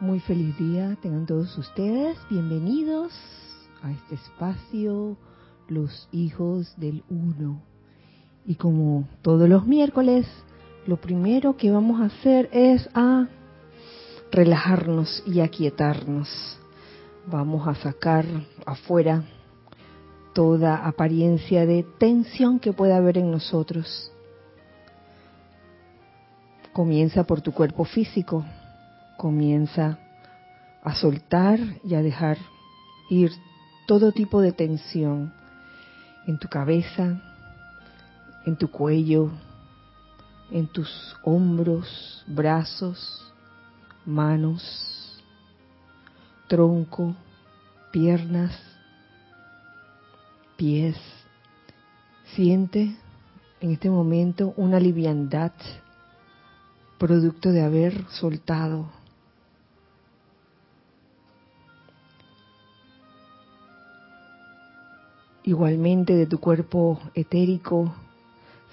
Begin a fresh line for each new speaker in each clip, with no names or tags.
Muy feliz día tengan todos ustedes. Bienvenidos a este espacio, los hijos del uno. Y como todos los miércoles, lo primero que vamos a hacer es a relajarnos y aquietarnos. Vamos a sacar afuera toda apariencia de tensión que pueda haber en nosotros. Comienza por tu cuerpo físico, comienza a soltar y a dejar ir todo tipo de tensión en tu cabeza, en tu cuello, en tus hombros, brazos, manos, tronco, piernas, pies. Siente en este momento una liviandad producto de haber soltado. Igualmente de tu cuerpo etérico,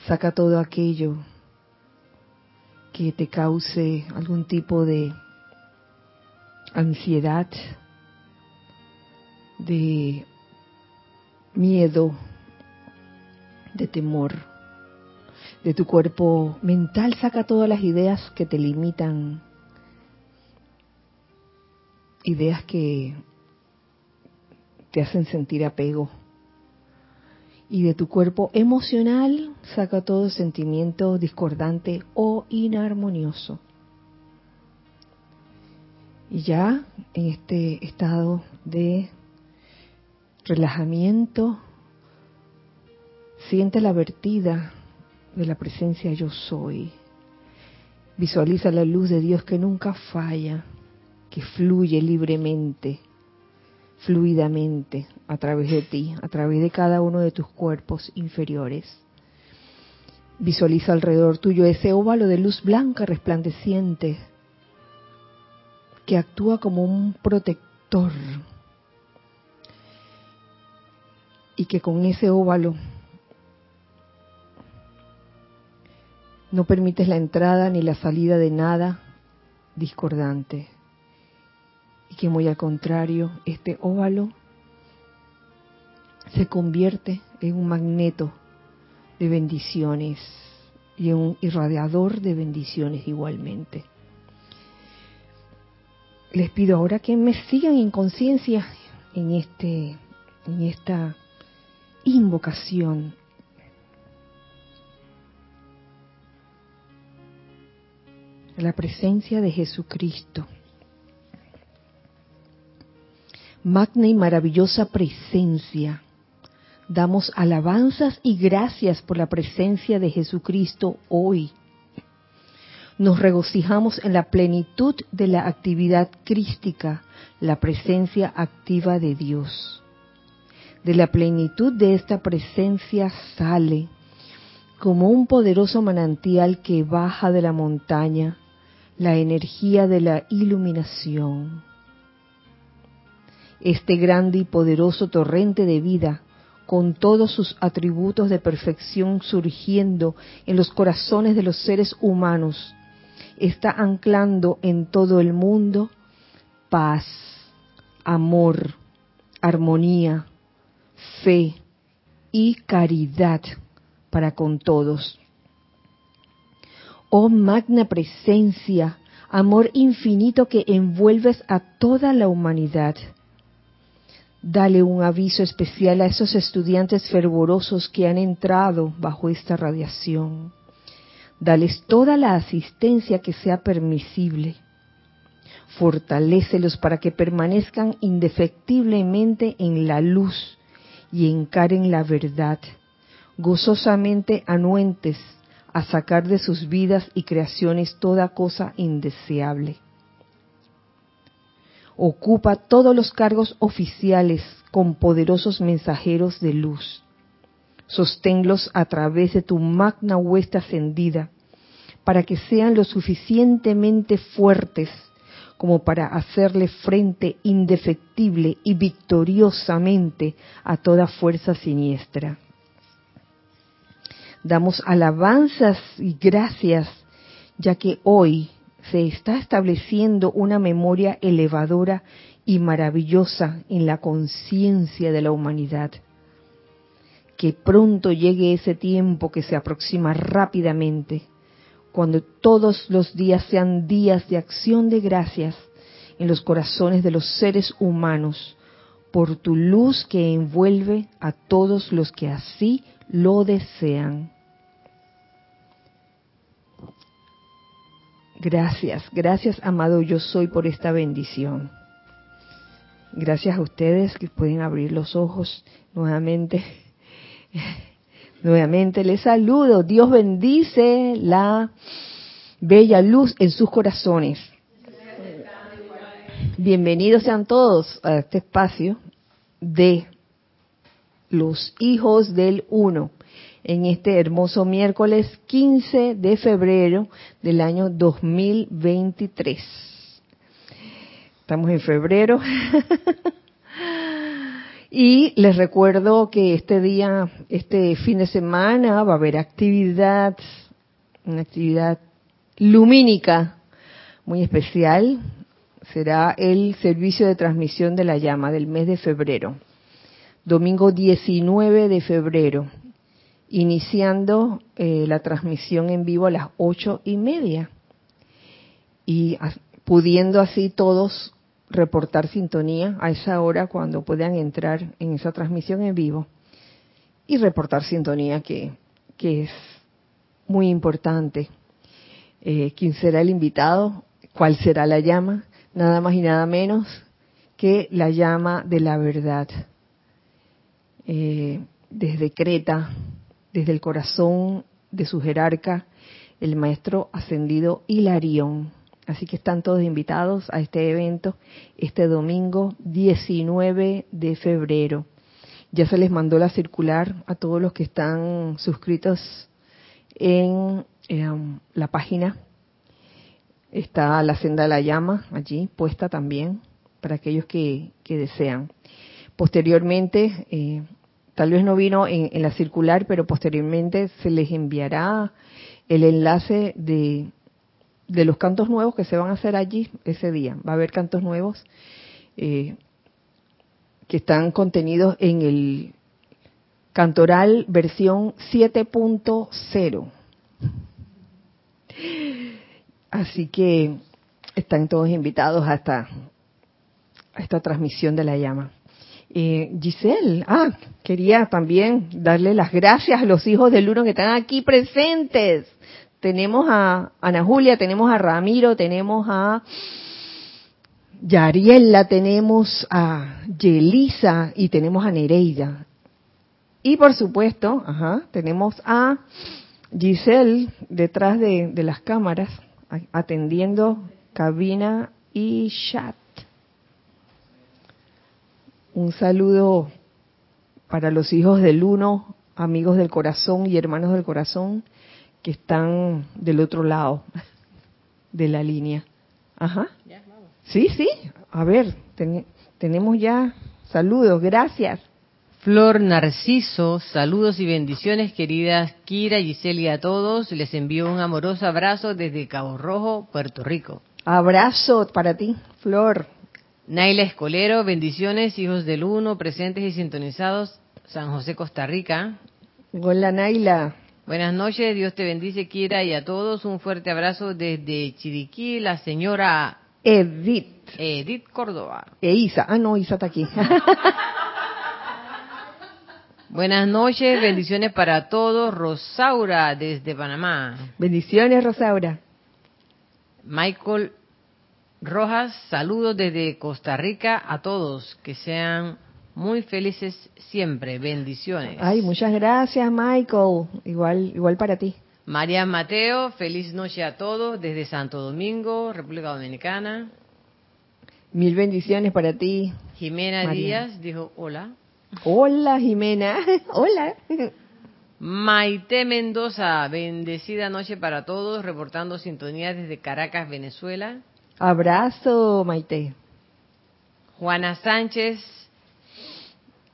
saca todo aquello que te cause algún tipo de ansiedad, de miedo, de temor de tu cuerpo mental, saca todas las ideas que te limitan, ideas que te hacen sentir apego. Y de tu cuerpo emocional, saca todo sentimiento discordante o inarmonioso. Y ya en este estado de relajamiento, siente la vertida de la presencia yo soy. Visualiza la luz de Dios que nunca falla, que fluye libremente, fluidamente a través de ti, a través de cada uno de tus cuerpos inferiores. Visualiza alrededor tuyo ese óvalo de luz blanca resplandeciente que actúa como un protector y que con ese óvalo No permites la entrada ni la salida de nada discordante. Y que muy al contrario, este óvalo se convierte en un magneto de bendiciones y en un irradiador de bendiciones igualmente. Les pido ahora que me sigan en conciencia en este en esta invocación la presencia de Jesucristo. Magna y maravillosa presencia. Damos alabanzas y gracias por la presencia de Jesucristo hoy. Nos regocijamos en la plenitud de la actividad crística, la presencia activa de Dios. De la plenitud de esta presencia sale, como un poderoso manantial que baja de la montaña, la energía de la iluminación. Este grande y poderoso torrente de vida, con todos sus atributos de perfección surgiendo en los corazones de los seres humanos, está anclando en todo el mundo paz, amor, armonía, fe y caridad para con todos oh magna presencia, amor infinito que envuelves a toda la humanidad. Dale un aviso especial a esos estudiantes fervorosos que han entrado bajo esta radiación. Dales toda la asistencia que sea permisible. Fortalécelos para que permanezcan indefectiblemente en la luz y encaren la verdad, gozosamente anuentes a sacar de sus vidas y creaciones toda cosa indeseable. Ocupa todos los cargos oficiales con poderosos mensajeros de luz. Sosténlos a través de tu magna huesta ascendida, para que sean lo suficientemente fuertes como para hacerle frente indefectible y victoriosamente a toda fuerza siniestra. Damos alabanzas y gracias, ya que hoy se está estableciendo una memoria elevadora y maravillosa en la conciencia de la humanidad. Que pronto llegue ese tiempo que se aproxima rápidamente, cuando todos los días sean días de acción de gracias en los corazones de los seres humanos por tu luz que envuelve a todos los que así lo desean. Gracias, gracias amado yo soy por esta bendición. Gracias a ustedes que pueden abrir los ojos nuevamente. Nuevamente les saludo. Dios bendice la bella luz en sus corazones. Bienvenidos sean todos a este espacio de los hijos del uno en este hermoso miércoles 15 de febrero del año 2023. Estamos en febrero. y les recuerdo que este día, este fin de semana, va a haber actividad, una actividad lumínica muy especial. Será el servicio de transmisión de la llama del mes de febrero. Domingo 19 de febrero, iniciando eh, la transmisión en vivo a las ocho y media y pudiendo así todos reportar sintonía a esa hora cuando puedan entrar en esa transmisión en vivo y reportar sintonía que, es muy importante. Eh, ¿Quién será el invitado? ¿Cuál será la llama? Nada más y nada menos que la llama de la verdad. Eh, desde Creta, desde el corazón de su jerarca, el maestro ascendido Hilarión. Así que están todos invitados a este evento este domingo 19 de febrero. Ya se les mandó la circular a todos los que están suscritos en, em, la página. Está la senda de la llama allí puesta también para aquellos que, desean. Posteriormente, eh, Tal vez no vino en, la circular, pero posteriormente se les enviará el enlace de, los cantos nuevos que se van a hacer allí ese día. Va a haber cantos nuevos eh, que están contenidos en el Cantoral versión 7.0. Así que están todos invitados hasta esta transmisión de la llama. Eh, Giselle, ah, quería también darle las gracias a los hijos del uno que están aquí presentes. Tenemos a Ana Julia, tenemos a Ramiro, tenemos a Yariela, tenemos a Yelisa y tenemos a Nereida. Y por supuesto, ajá, tenemos a Giselle detrás de, de las cámaras, atendiendo cabina y chat. Un saludo para los hijos del uno, amigos del corazón y hermanos del corazón que están del otro lado de la línea. Ajá. Sí, sí. A ver, tenemos ya saludos. Gracias.
Flor Narciso, saludos y bendiciones, queridas Kira, Giselle y a todos. Les envío un amoroso abrazo desde Cabo Rojo, Puerto Rico.
Abrazo para ti, Flor.
Naila Escolero, bendiciones, hijos del uno, presentes y sintonizados, San José, Costa Rica.
Hola Naila.
Buenas noches, Dios te bendice, quiera y a todos un fuerte abrazo desde Chiriquí, la señora
Edith.
Edith Córdoba.
E Isa, ah no, Isa está aquí.
Buenas noches, bendiciones para todos, Rosaura desde Panamá.
Bendiciones, Rosaura.
Michael Rojas, saludos desde Costa Rica a todos, que sean muy felices siempre, bendiciones.
Ay, muchas gracias Michael, igual, igual para ti.
María Mateo, feliz noche a todos desde Santo Domingo, República Dominicana.
Mil bendiciones para ti.
Jimena Díaz dijo hola.
Hola Jimena, hola.
Maite Mendoza, bendecida noche para todos, reportando sintonía desde Caracas, Venezuela.
Abrazo, Maite.
Juana Sánchez,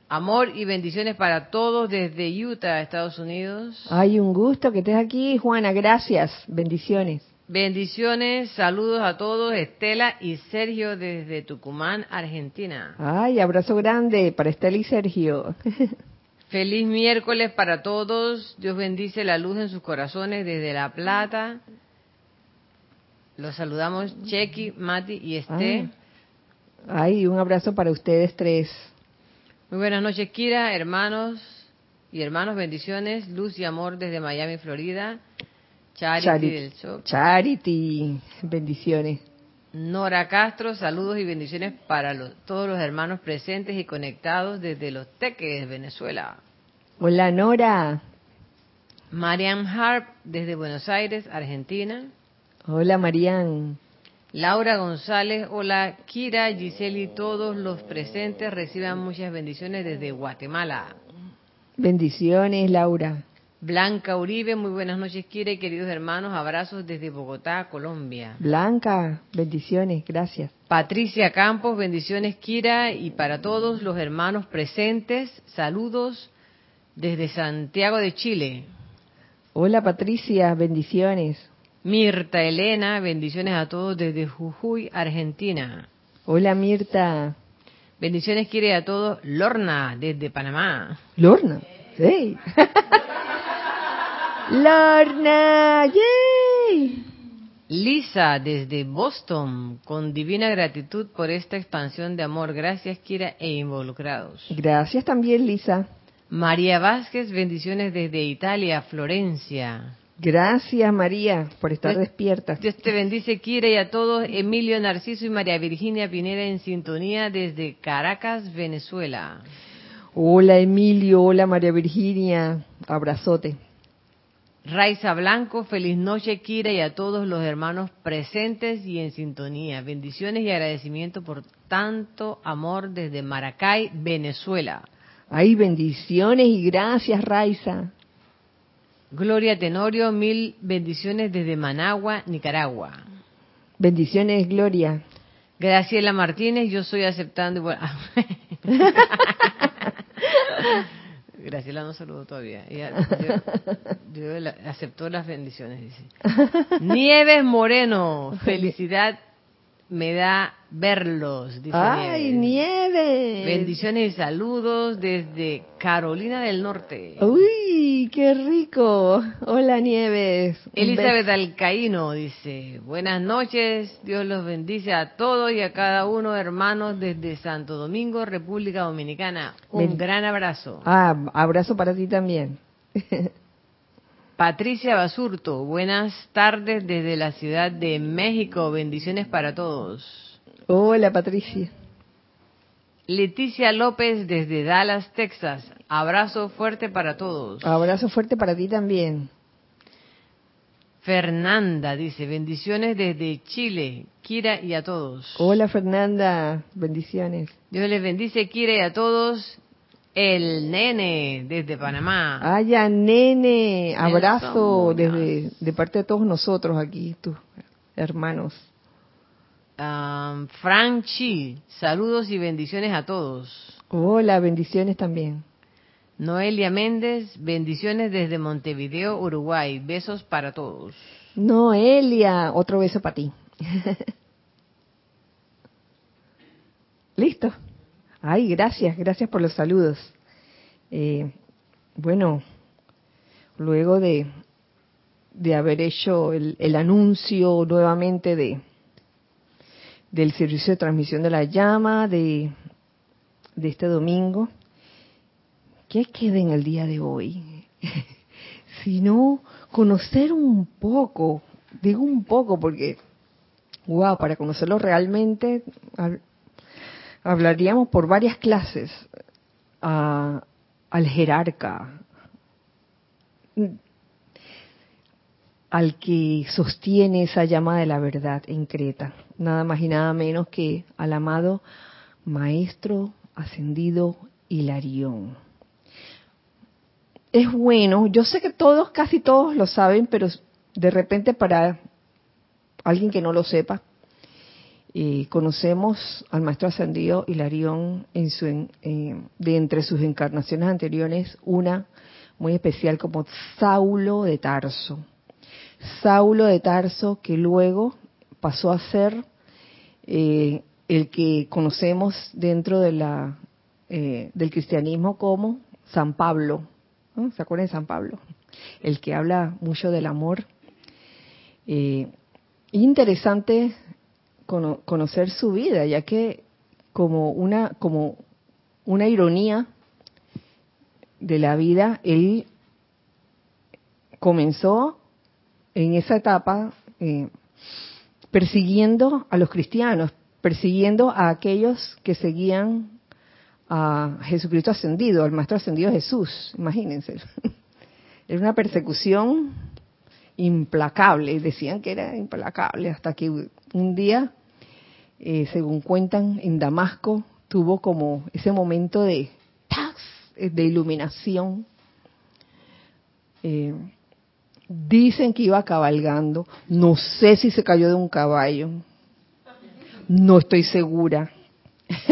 amor y bendiciones para todos desde Utah, Estados Unidos.
Ay, un gusto que estés aquí, Juana, gracias. Bendiciones.
Bendiciones, saludos a todos, Estela y Sergio desde Tucumán, Argentina.
Ay, abrazo grande para Estela y Sergio.
Feliz miércoles para todos. Dios bendice la luz en sus corazones desde La Plata. Los saludamos Chequi, Mati y Esté.
Ah. Ay, un abrazo para ustedes tres.
Muy buenas noches, Kira, hermanos y hermanos, bendiciones, luz y amor desde Miami, Florida. Charity, del.
Charity, bendiciones.
Nora Castro, saludos y bendiciones para todos los hermanos presentes y conectados desde Los Teques, Venezuela.
Hola Nora.
Marian Harp desde Buenos Aires, Argentina.
Hola Marian.
Laura González, hola Kira, Giselle y todos los presentes reciban muchas bendiciones desde Guatemala.
Bendiciones Laura.
Blanca Uribe, muy buenas noches, Kira y queridos hermanos, abrazos desde Bogotá, Colombia.
Blanca, bendiciones, gracias.
Patricia Campos, bendiciones, Kira, y para todos los hermanos presentes, saludos desde Santiago de Chile.
Hola Patricia, bendiciones.
Mirta Elena, bendiciones a todos desde Jujuy, Argentina.
Hola Mirta.
Bendiciones quiere a todos. Lorna, desde Panamá.
Lorna, hey. Lorna, yay.
Lisa, desde Boston, con divina gratitud por esta expansión de amor. Gracias, Kira, e involucrados.
Gracias también, Lisa.
María Vázquez, bendiciones desde Italia, Florencia.
Gracias, María, por estar despierta.
Dios te bendice, Kira, y a todos. Emilio Narciso y María Virginia Pinera en sintonía desde Caracas, Venezuela.
Hola, Emilio. Hola, María Virginia. Abrazote.
Raiza Blanco, feliz noche, Kira, y a todos los hermanos presentes y en sintonía. Bendiciones y agradecimiento por tanto amor desde Maracay, Venezuela.
Ay, bendiciones y gracias, Raiza.
Gloria Tenorio, mil bendiciones desde Managua, Nicaragua.
Bendiciones, Gloria.
Graciela Martínez, yo estoy aceptando. Graciela no saludó todavía. aceptó las bendiciones, dice. Nieves Moreno, felicidad me da verlos, dice
¡Ay, Nieves!
Bendiciones y saludos desde Carolina del Norte.
¡Uy, qué rico! Hola, Nieves.
Elizabeth Alcaíno dice, buenas noches, Dios los bendice a todos y a cada uno, hermanos, desde Santo Domingo, República Dominicana. Un gran abrazo.
Ah, abrazo para ti también.
Patricia Basurto, buenas tardes desde la Ciudad de México. Bendiciones para todos.
Hola, Patricia.
Leticia López desde Dallas, Texas. Abrazo fuerte para todos.
Abrazo fuerte para ti también.
Fernanda dice, bendiciones desde Chile, Kira y a todos.
Hola Fernanda, bendiciones.
Dios les bendice, Kira y a todos. El nene desde Panamá.
Ay, nene, abrazo desde de parte de todos nosotros aquí, tus hermanos.
Um, Franchi, saludos y bendiciones a todos.
Hola, bendiciones también.
Noelia Méndez, bendiciones desde Montevideo, Uruguay. Besos para todos.
Noelia, otro beso para ti. Listo. Ay, gracias, gracias por los saludos. Eh, bueno, luego de, de haber hecho el, el, anuncio nuevamente de del servicio de transmisión de la llama de, este domingo, ¿qué queda en el día de hoy? Sino conocer un poco, digo un poco porque, wow, para conocerlo realmente hablaríamos por varias clases al jerarca, al que sostiene esa llama de la verdad en Creta, nada más y nada menos que al amado Maestro Ascendido Hilarión. Es bueno, yo sé que todos, casi todos lo saben, pero de repente para alguien que no lo sepa, y conocemos al maestro ascendido Hilarión en su, de entre sus encarnaciones anteriores, una muy especial como Saulo de Tarso. Saulo de Tarso, que luego pasó a ser eh, el que conocemos dentro de la, eh, del cristianismo como San Pablo. ¿Se acuerdan de San Pablo? El que habla mucho del amor. Eh, interesante conocer su vida, ya que como una, como una ironía de la vida, él comenzó en esa etapa eh, persiguiendo a los cristianos, persiguiendo a aquellos que seguían a Jesucristo ascendido, al Maestro ascendido Jesús, imagínense. Era una persecución implacable, decían que era implacable, hasta que un día, eh, según cuentan, en Damasco tuvo como ese momento de, de iluminación. Eh, dicen que iba cabalgando, no sé si se cayó de un caballo, no estoy segura.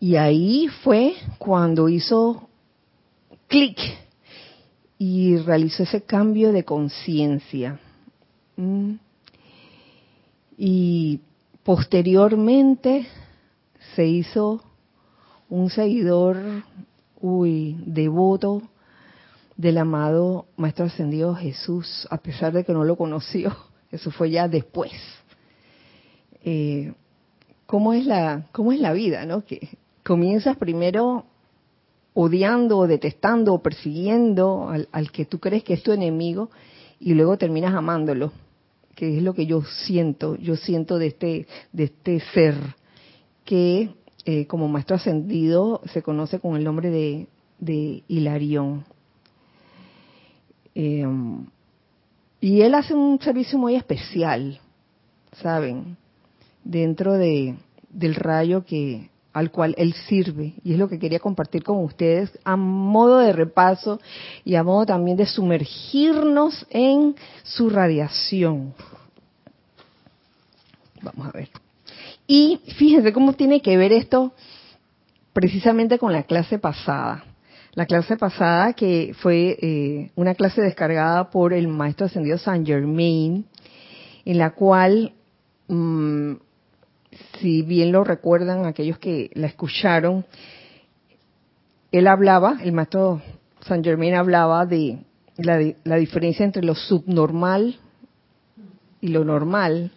y ahí fue cuando hizo clic y realizó ese cambio de conciencia. Mm. Y posteriormente se hizo un seguidor, uy, devoto del amado Maestro Ascendido Jesús, a pesar de que no lo conoció. Eso fue ya después. Eh, ¿cómo, es la, ¿Cómo es la vida? ¿no? Que comienzas primero odiando, detestando o persiguiendo al, al, que tú crees que es tu enemigo y luego terminas amándolo, que es lo que yo siento, yo siento de este, de este ser que eh, como maestro ascendido se conoce con el nombre de, de Hilarión. Eh, y él hace un servicio muy especial, ¿saben? Dentro de, del rayo que al cual él sirve. Y es lo que quería compartir con ustedes a modo de repaso y a modo también de sumergirnos en su radiación. Vamos a ver. Y fíjense cómo tiene que ver esto precisamente con la clase pasada. La clase pasada que fue eh, una clase descargada por el maestro ascendido Saint Germain, en la cual mm, si bien lo recuerdan aquellos que la escucharon, él hablaba, el maestro San Germain hablaba de la, diferencia entre lo subnormal y lo normal,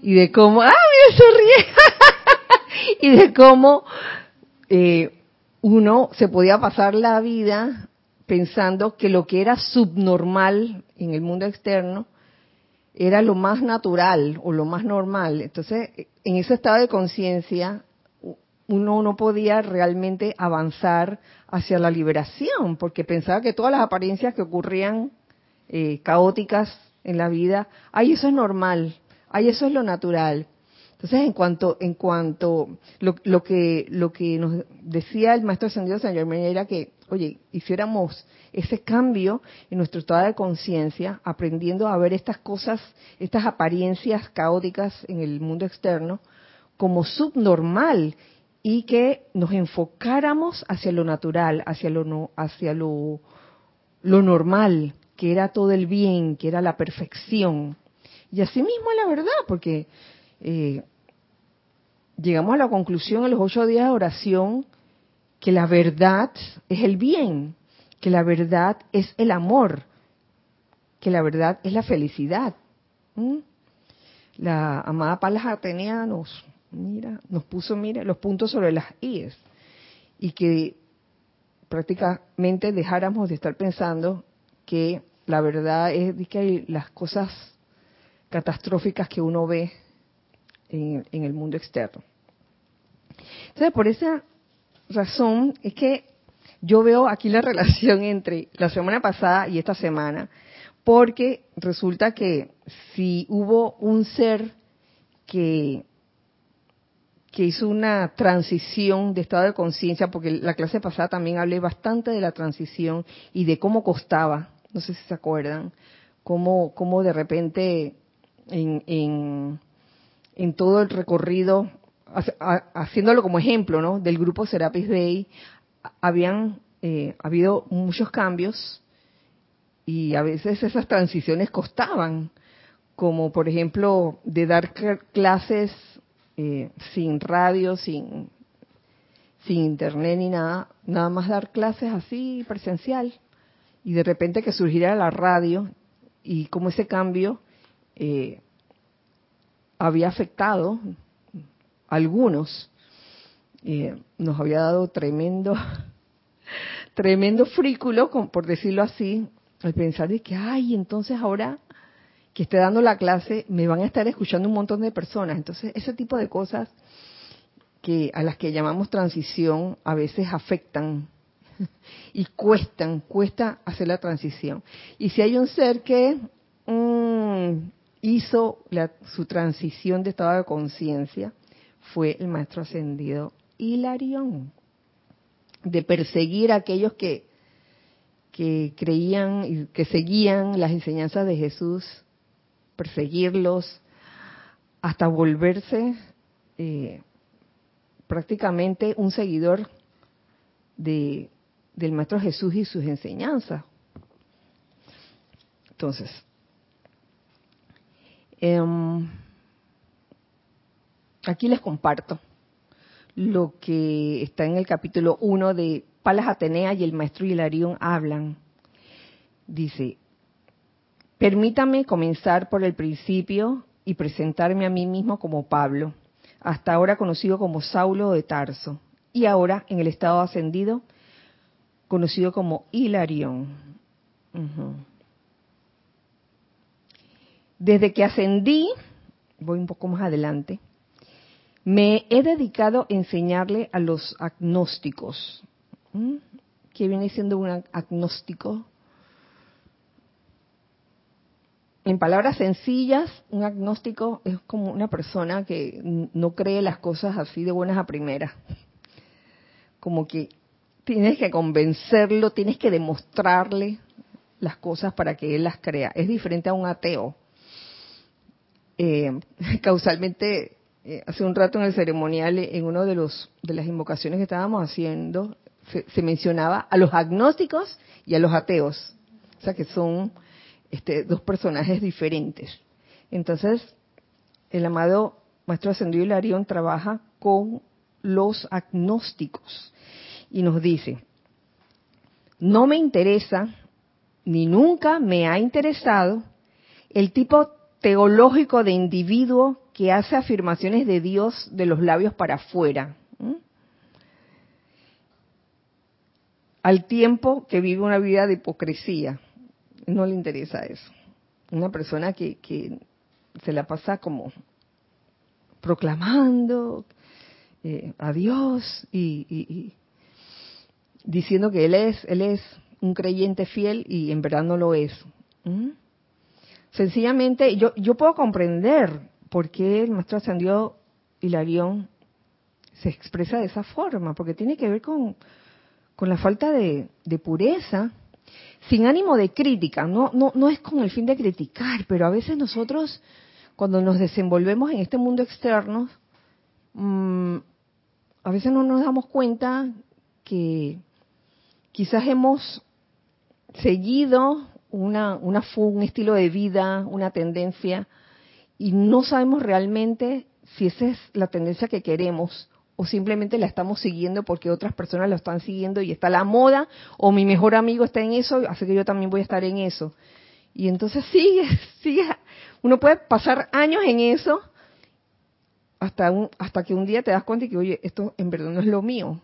y de cómo, ¡ah, mira, se ríe! y de cómo eh, uno se podía pasar la vida pensando que lo que era subnormal en el mundo externo era lo más natural o lo más normal. Entonces, en ese estado de conciencia, uno no podía realmente avanzar hacia la liberación, porque pensaba que todas las apariencias que ocurrían eh, caóticas en la vida, ay, eso es normal, ay, eso es lo natural. Entonces, en cuanto, en cuanto, lo, que, lo que nos decía el maestro ascendido San Germán era que, oye, hiciéramos ese cambio en nuestro estado de conciencia, aprendiendo a ver estas cosas, estas apariencias caóticas en el mundo externo, como subnormal y que nos enfocáramos hacia lo natural, hacia lo, no, hacia lo, lo normal, que era todo el bien, que era la perfección. Y así mismo la verdad, porque eh, llegamos a la conclusión en los ocho días de oración que la verdad es el bien, que la verdad es el amor, que la verdad es la felicidad. La amada Palas Atenea nos, mira, nos puso mira, los puntos sobre las IES y que prácticamente dejáramos de estar pensando que la verdad es que hay las cosas catastróficas que uno ve en, el mundo externo. Entonces, por esa razón es que yo veo aquí la relación entre la semana pasada y esta semana, porque resulta que si hubo un ser que, que hizo una transición de estado de conciencia, porque la clase pasada también hablé bastante de la transición y de cómo costaba, no sé si se acuerdan, cómo, cómo de repente en, en, en todo el recorrido, haciéndolo como ejemplo, ¿no? Del grupo Serapis Bay, habían eh, habido muchos cambios y a veces esas transiciones costaban, como por ejemplo de dar clases eh, sin radio, sin, sin internet ni nada, nada más dar clases así presencial y de repente que surgiera la radio y como ese cambio eh, había afectado a algunos, eh, nos había dado tremendo, tremendo frículo, por decirlo así, al pensar de que, ay, entonces ahora que esté dando la clase, me van a estar escuchando un montón de personas. Entonces, ese tipo de cosas que a las que llamamos transición a veces afectan y cuestan, cuesta hacer la transición. Y si hay un ser que mm, hizo su transición de estado de conciencia, fue el maestro ascendido Hilarión, de perseguir a aquellos que, que creían y que seguían las enseñanzas de Jesús, perseguirlos hasta volverse eh, prácticamente un seguidor de, del Maestro Jesús y sus enseñanzas. Entonces, em, aquí les comparto lo que está en el capítulo 1 de Palas Atenea y el maestro Hilarión hablan. Dice, permítame comenzar por el principio y presentarme a mí mismo como Pablo, hasta ahora conocido como Saulo de Tarso, y ahora en el estado ascendido, conocido como Hilarión. Desde que ascendí, voy un poco más adelante, me he dedicado a enseñarle a los agnósticos. ¿Qué viene siendo un agnóstico? En palabras sencillas, un agnóstico es como una persona que no cree las cosas así de buenas a primeras. Como que tienes que convencerlo, tienes que demostrarle las cosas para que él las crea. Es diferente a un ateo. Eh, causalmente eh, hace un rato en el ceremonial, en uno de los de las invocaciones que estábamos haciendo, se, mencionaba a los agnósticos y a los ateos, o sea que son este, dos personajes diferentes. Entonces, el amado Maestro Ascendido Hilarión trabaja con los agnósticos y nos dice, no me interesa, ni nunca me ha interesado, el tipo teológico de individuo que hace afirmaciones de Dios de los labios para afuera, al tiempo que vive una vida de hipocresía. No le interesa eso. Una persona que, se la pasa como proclamando eh, a Dios y, diciendo que él es, él es un creyente fiel y en verdad no lo es. Sencillamente, yo, yo puedo comprender por qué el maestro ascendió Hilarión se expresa de esa forma, porque tiene que ver con, la falta de, pureza, sin ánimo de crítica, no, no, no es con el fin de criticar, pero a veces nosotros, cuando nos desenvolvemos en este mundo externo, mm, a veces no nos damos cuenta que quizás hemos seguido una, una, un estilo de vida, una tendencia, y no sabemos realmente si esa es la tendencia que queremos o simplemente la estamos siguiendo porque otras personas la están siguiendo y está la moda o mi mejor amigo está en eso, así que yo también voy a estar en eso. Y entonces sigue, sigue, uno puede pasar años en eso hasta, un, hasta que un día te das cuenta y que, oye, esto en verdad no es lo mío,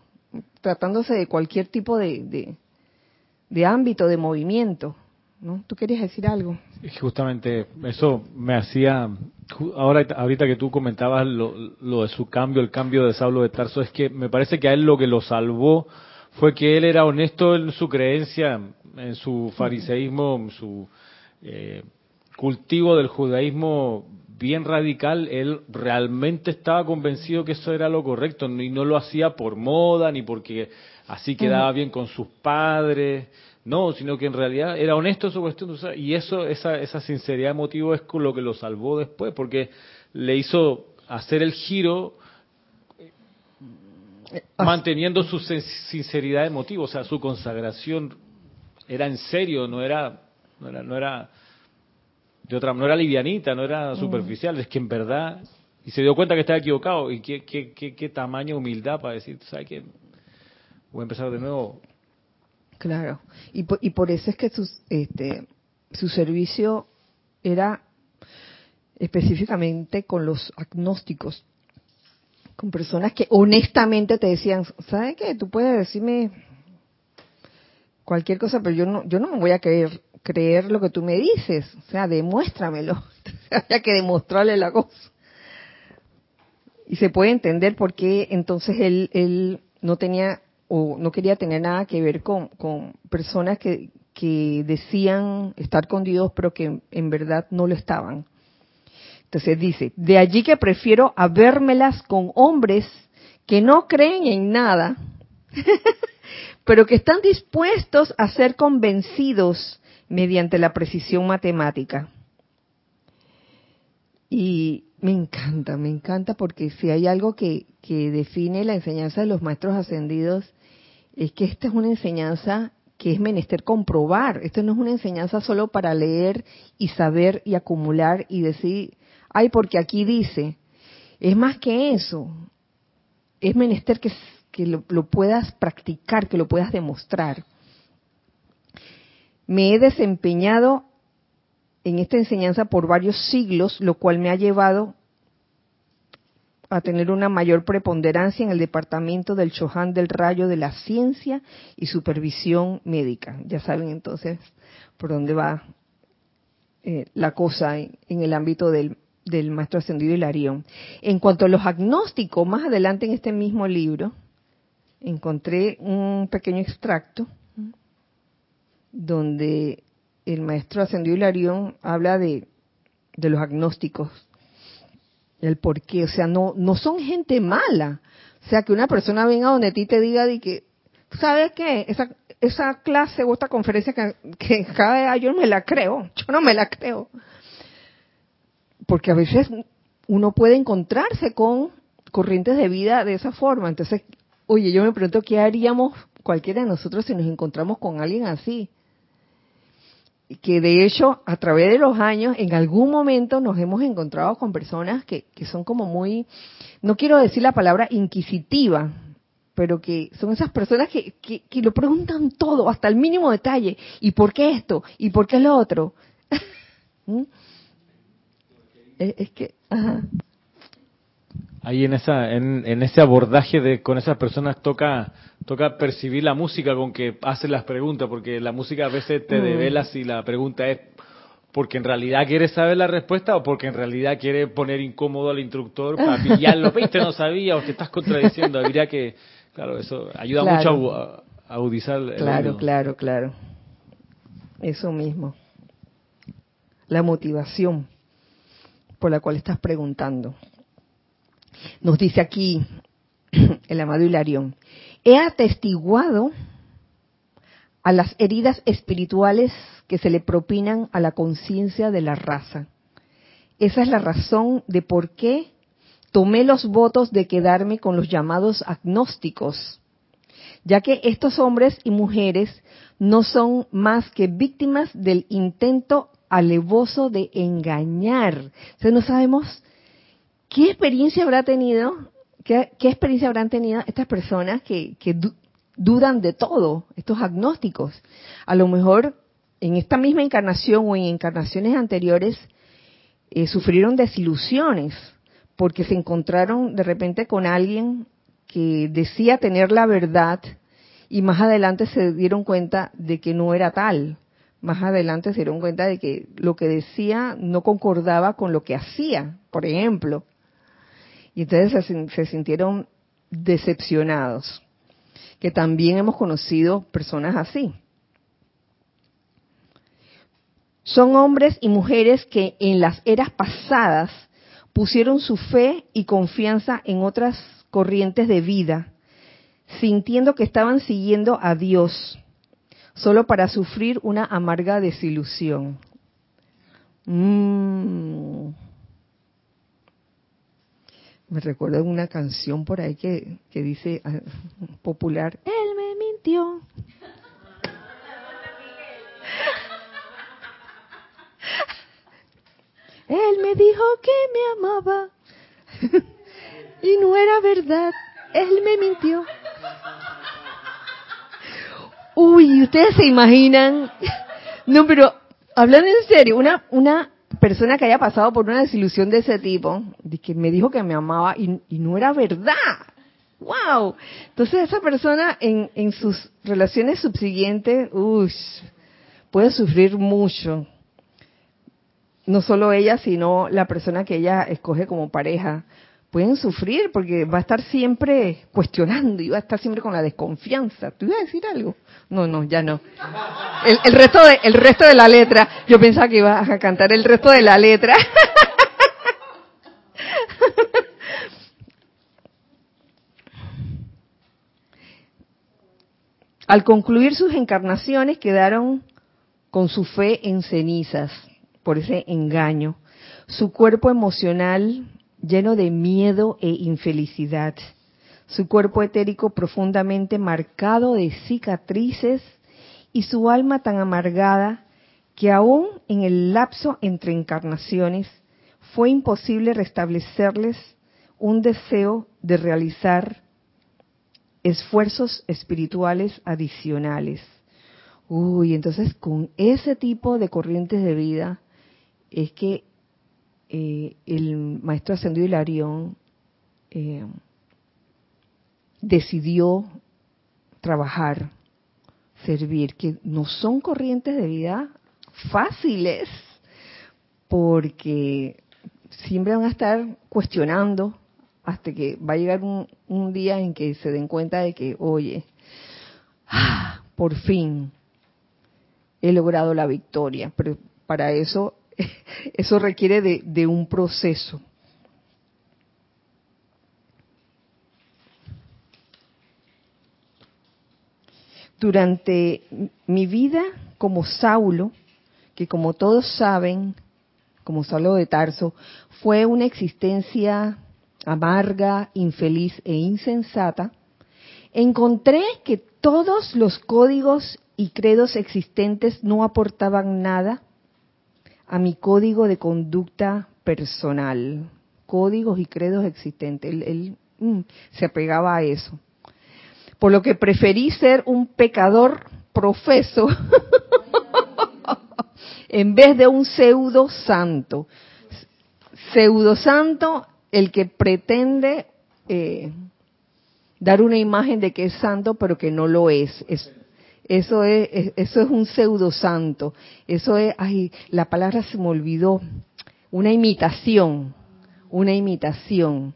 tratándose de cualquier tipo de, de, de ámbito, de movimiento. ¿Tú querías decir algo?
Justamente eso me hacía, ahora ahorita que tú comentabas lo, lo, de su cambio, el cambio de Saulo de Tarso, es que me parece que a él lo que lo salvó fue que él era honesto en su creencia, en su fariseísmo, en su eh, cultivo del judaísmo bien radical, él realmente estaba convencido que eso era lo correcto y no lo hacía por moda ni porque así quedaba bien con sus padres no, sino que en realidad era honesto su cuestión. y eso, esa, esa sinceridad de motivo es con lo que lo salvó después, porque le hizo hacer el giro eh, manteniendo su sinceridad de motivo, o sea, su consagración era en serio, no era no era, no era de otra, no era livianita, no era mm. superficial, es que en verdad, y se dio cuenta que estaba equivocado, y qué, qué, qué, qué tamaño de humildad para decir, ¿sabes qué? Voy a empezar de nuevo.
Claro, y por, y por eso es que su, este, su servicio era específicamente con los agnósticos, con personas que honestamente te decían, ¿sabes qué? Tú puedes decirme cualquier cosa, pero yo no, yo no me voy a creer, creer lo que tú me dices, o sea, demuéstramelo. Había que demostrarle la cosa. Y se puede entender por qué entonces él, él no tenía o no quería tener nada que ver con, personas que, que decían estar con Dios, pero que en verdad no lo estaban. Entonces dice, de allí que prefiero habérmelas con hombres que no creen en nada, pero que están dispuestos a ser convencidos mediante la precisión matemática. Y me encanta, me encanta porque si hay algo que, que define la enseñanza de los maestros ascendidos, es que esta es una enseñanza que es menester comprobar. Esto no es una enseñanza solo para leer y saber y acumular y decir, ay, porque aquí dice, es más que eso, es menester que, lo, lo puedas practicar, que lo puedas demostrar. Me he desempeñado en esta enseñanza por varios siglos, lo cual me ha llevado a tener una mayor preponderancia en el departamento del Chohan del Rayo de la Ciencia y Supervisión Médica. Ya saben entonces por dónde va eh, la cosa en, el ámbito del, del maestro ascendido Hilarión. En cuanto a los agnósticos, más adelante en este mismo libro, encontré un pequeño extracto donde el maestro ascendido Hilarión habla de, los agnósticos, el por qué, o sea, no, no son gente mala. O sea, que una persona venga donde ti te diga de que, ¿sabes qué? Esa, esa clase o esta conferencia que, que cada año me la creo, yo no me la creo porque a veces uno puede encontrarse con corrientes de vida de esa forma. Entonces, oye, yo me pregunto qué haríamos cualquiera de nosotros si nos encontramos con alguien así. Que de hecho, a través de los años, en algún momento nos hemos encontrado con personas que, que son como muy, no quiero decir la palabra inquisitiva, pero que son esas personas que, que, lo preguntan todo, hasta el mínimo detalle. ¿Y por qué esto? ¿Y por qué lo otro? ¿Mm? es, que,
Ahí en esa, en, ese abordaje de con esas personas toca, toca percibir la música con que hacen las preguntas, porque la música a veces te mm. devela si la pregunta es porque en realidad quiere saber la respuesta o porque en realidad quiere poner incómodo al instructor para pillarlo, viste, no sabía o te estás contradiciendo, habría que, claro, eso ayuda mucho a, agudizar.
claro, claro, claro. Eso mismo. La motivación por la cual estás preguntando. Nos dice aquí el amado Hilarión, he atestiguado a las heridas espirituales que se le propinan a la conciencia de la raza. Esa es la razón de por qué tomé los votos de quedarme con los llamados agnósticos, ya que estos hombres y mujeres no son más que víctimas del intento alevoso de engañar. O no sabemos qué experiencia habrá tenido, qué, experiencia habrán tenido estas personas que, dudan de todo, estos agnósticos. A lo mejor en esta misma encarnación o en encarnaciones anteriores eh, sufrieron desilusiones porque se encontraron de repente con alguien que decía tener la verdad y más adelante se dieron cuenta de que no era tal más adelante se dieron cuenta de que lo que decía no concordaba con lo que hacía, por ejemplo. Y entonces se, sintieron decepcionados. Que también hemos conocido personas así. Son hombres y mujeres que en las eras pasadas pusieron su fe y confianza en otras corrientes de vida, sintiendo que estaban siguiendo a Dios solo para sufrir una amarga desilusión. Mm. Me recuerdo una canción por ahí que, que dice ah, popular, Él me mintió. Él me dijo que me amaba. y no era verdad. Él me mintió. Uy, ustedes se imaginan. No, pero hablando en serio, una, una persona que haya pasado por una desilusión de ese tipo, de que me dijo que me amaba y, no era verdad. ¡Wow! Entonces esa persona en, en sus relaciones subsiguientes, uy, puede sufrir mucho. No solo ella, sino la persona que ella escoge como pareja. Pueden sufrir porque va a estar siempre cuestionando y va a estar siempre con la desconfianza. ¿Tú ibas a decir algo? No, no, ya no. El, resto de, el resto de la letra, yo pensaba que ibas a cantar el resto de la letra. Al concluir sus encarnaciones quedaron con su fe en cenizas por ese engaño, su cuerpo emocional lleno de miedo e infelicidad su cuerpo etérico profundamente marcado de cicatrices y su alma tan amargada que aún en el lapso entre encarnaciones fue imposible restablecerles un deseo de realizar esfuerzos espirituales adicionales. Uy, entonces con ese tipo de corrientes de vida es que eh, el maestro ascendido Hilarión eh, decidió trabajar, servir, que no son corrientes de vida fáciles, porque siempre van a estar cuestionando hasta que va a llegar un, día en que se den cuenta de que, oye, ah, por fin he logrado la victoria, pero para eso, eso requiere de un proceso. durante mi vida como Saulo, que como todos saben, como Saulo de Tarso, fue una existencia amarga, infeliz e insensata, encontré que todos los códigos y credos existentes no aportaban nada a mi código de conducta personal. Códigos y credos existentes. Él, mm, se apegaba a eso por lo que preferí ser un pecador profeso en vez de un pseudo santo. Pseudo santo, el que pretende eh, dar una imagen de que es santo, pero que no lo es. Eso es, eso es un pseudo santo. Eso es, ay, la palabra se me olvidó. Una imitación, una imitación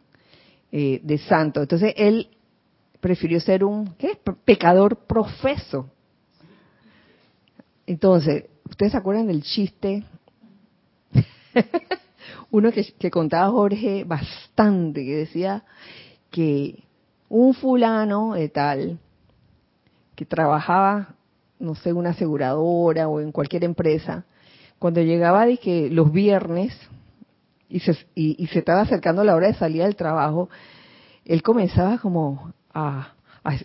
eh, de santo. Entonces él prefirió ser un ¿qué? pecador profeso. Entonces, ¿ustedes se acuerdan del chiste? Uno que, contaba Jorge bastante, que decía que un fulano de tal, que trabajaba, no sé, una aseguradora o en cualquier empresa, cuando llegaba de los viernes y se, y se estaba acercando la hora de salida del trabajo, él comenzaba como a,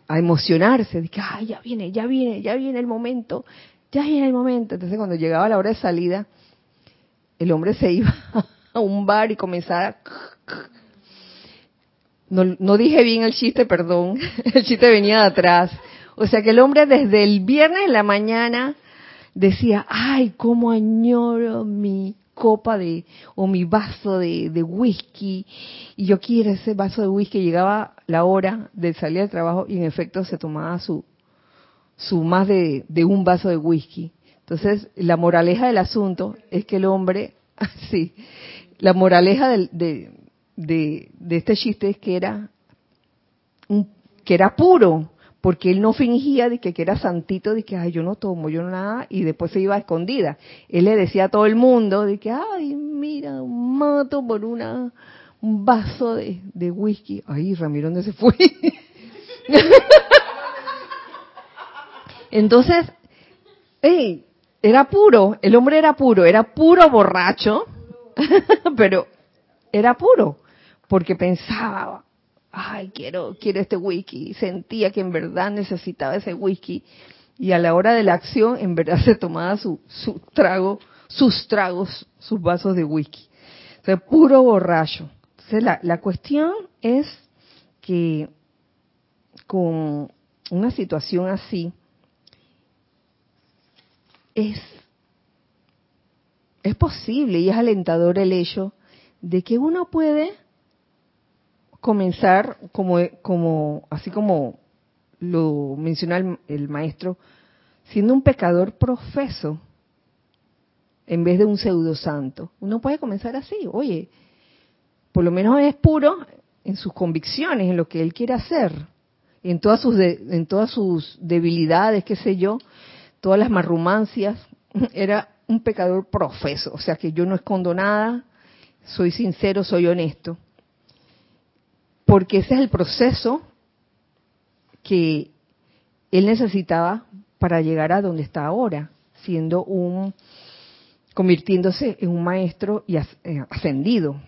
emocionarse, de que, ay, ya viene, ya viene, ya viene el momento, ya viene el momento. Entonces cuando llegaba la hora de salida, el hombre se iba a un bar y comenzaba... No, no dije bien el chiste, perdón, el chiste venía de atrás. O sea que el hombre desde el viernes en la mañana decía, ay, cómo añoro mi copa de, o mi vaso de, whisky, y yo quiero ese vaso de whisky, llegaba la hora de salir del trabajo y en efecto se tomaba su, su más de, un vaso de whisky. Entonces, la moraleja del asunto es que el hombre, sí, la moraleja de, de, de, este chiste es que era, que era puro, porque él no fingía de que, era santito, de que, ay, yo no tomo, yo nada, y después se iba a escondida. Él le decía a todo el mundo de que, ay, mira, mato por una, un vaso de, de whisky. Ay, Ramiro, ¿dónde se fue? Entonces, hey, era puro, el hombre era puro, era puro borracho, pero era puro, porque pensaba, ay, quiero, quiero este whisky. Sentía que en verdad necesitaba ese whisky. Y a la hora de la acción, en verdad se tomaba su, su trago, sus tragos, sus vasos de whisky. sea, puro borracho. La, la cuestión es que con una situación así, es, es posible y es alentador el hecho de que uno puede comenzar como, como así como lo menciona el, maestro, siendo un pecador profeso en vez de un pseudo santo. Uno puede comenzar así, oye, por lo menos es puro en sus convicciones, en lo que él quiere hacer, en todas sus en todas sus debilidades, qué sé yo, todas las marrumancias, era un pecador profeso, o sea que yo no escondo nada, soy sincero, soy honesto. Porque ese es el proceso que él necesitaba para llegar a donde está ahora, siendo un convirtiéndose en un maestro y eh, ascendido.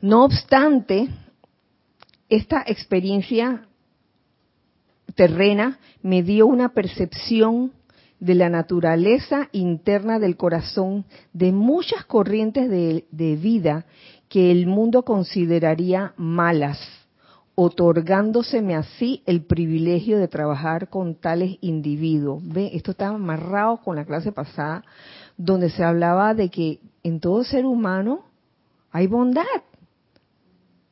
No obstante, esta experiencia terrena me dio una percepción de la naturaleza interna del corazón de muchas corrientes de, de, vida que el mundo consideraría malas, otorgándoseme así el privilegio de trabajar con tales individuos. Esto está amarrado con la clase pasada donde se hablaba de que en todo ser humano hay bondad.